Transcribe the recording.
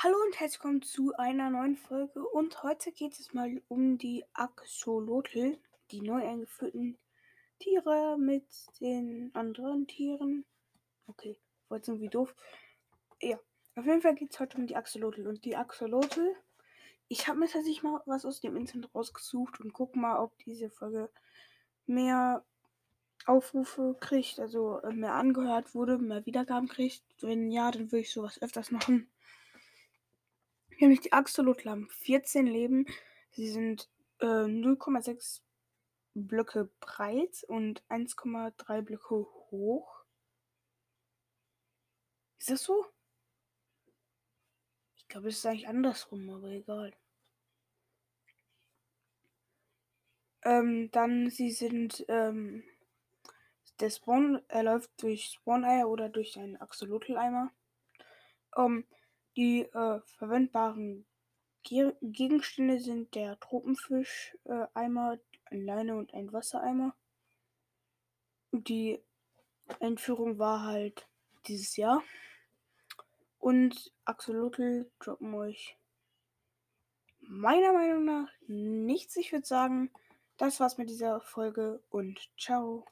Hallo und herzlich willkommen zu einer neuen Folge und heute geht es mal um die Axolotl, die neu eingeführten Tiere mit den anderen Tieren. Okay, wollte irgendwie doof. Ja, auf jeden Fall geht es heute um die Axolotl und die Axolotl. Ich habe mir tatsächlich mal was aus dem Internet rausgesucht und guck mal, ob diese Folge mehr Aufrufe kriegt, also äh, mehr angehört wurde, mehr Wiedergaben kriegt. Wenn ja, dann würde ich sowas öfters machen. Nämlich die Axolotl haben 14 Leben. Sie sind äh, 0,6 Blöcke breit und 1,3 Blöcke hoch. Ist das so? Ich glaube, es ist eigentlich andersrum, aber egal. Ähm, dann, sie sind, ähm, der Spawn, er läuft durch Spawn-Eier oder durch einen Axolotl-Eimer. Ähm, die äh, verwendbaren Ge Gegenstände sind der Tropenfisch-Eimer, äh, ein Leine und ein Wassereimer. Die Einführung war halt dieses Jahr. Und Axolotl droppen euch meiner Meinung nach nichts. Ich würde sagen, das war's mit dieser Folge und ciao.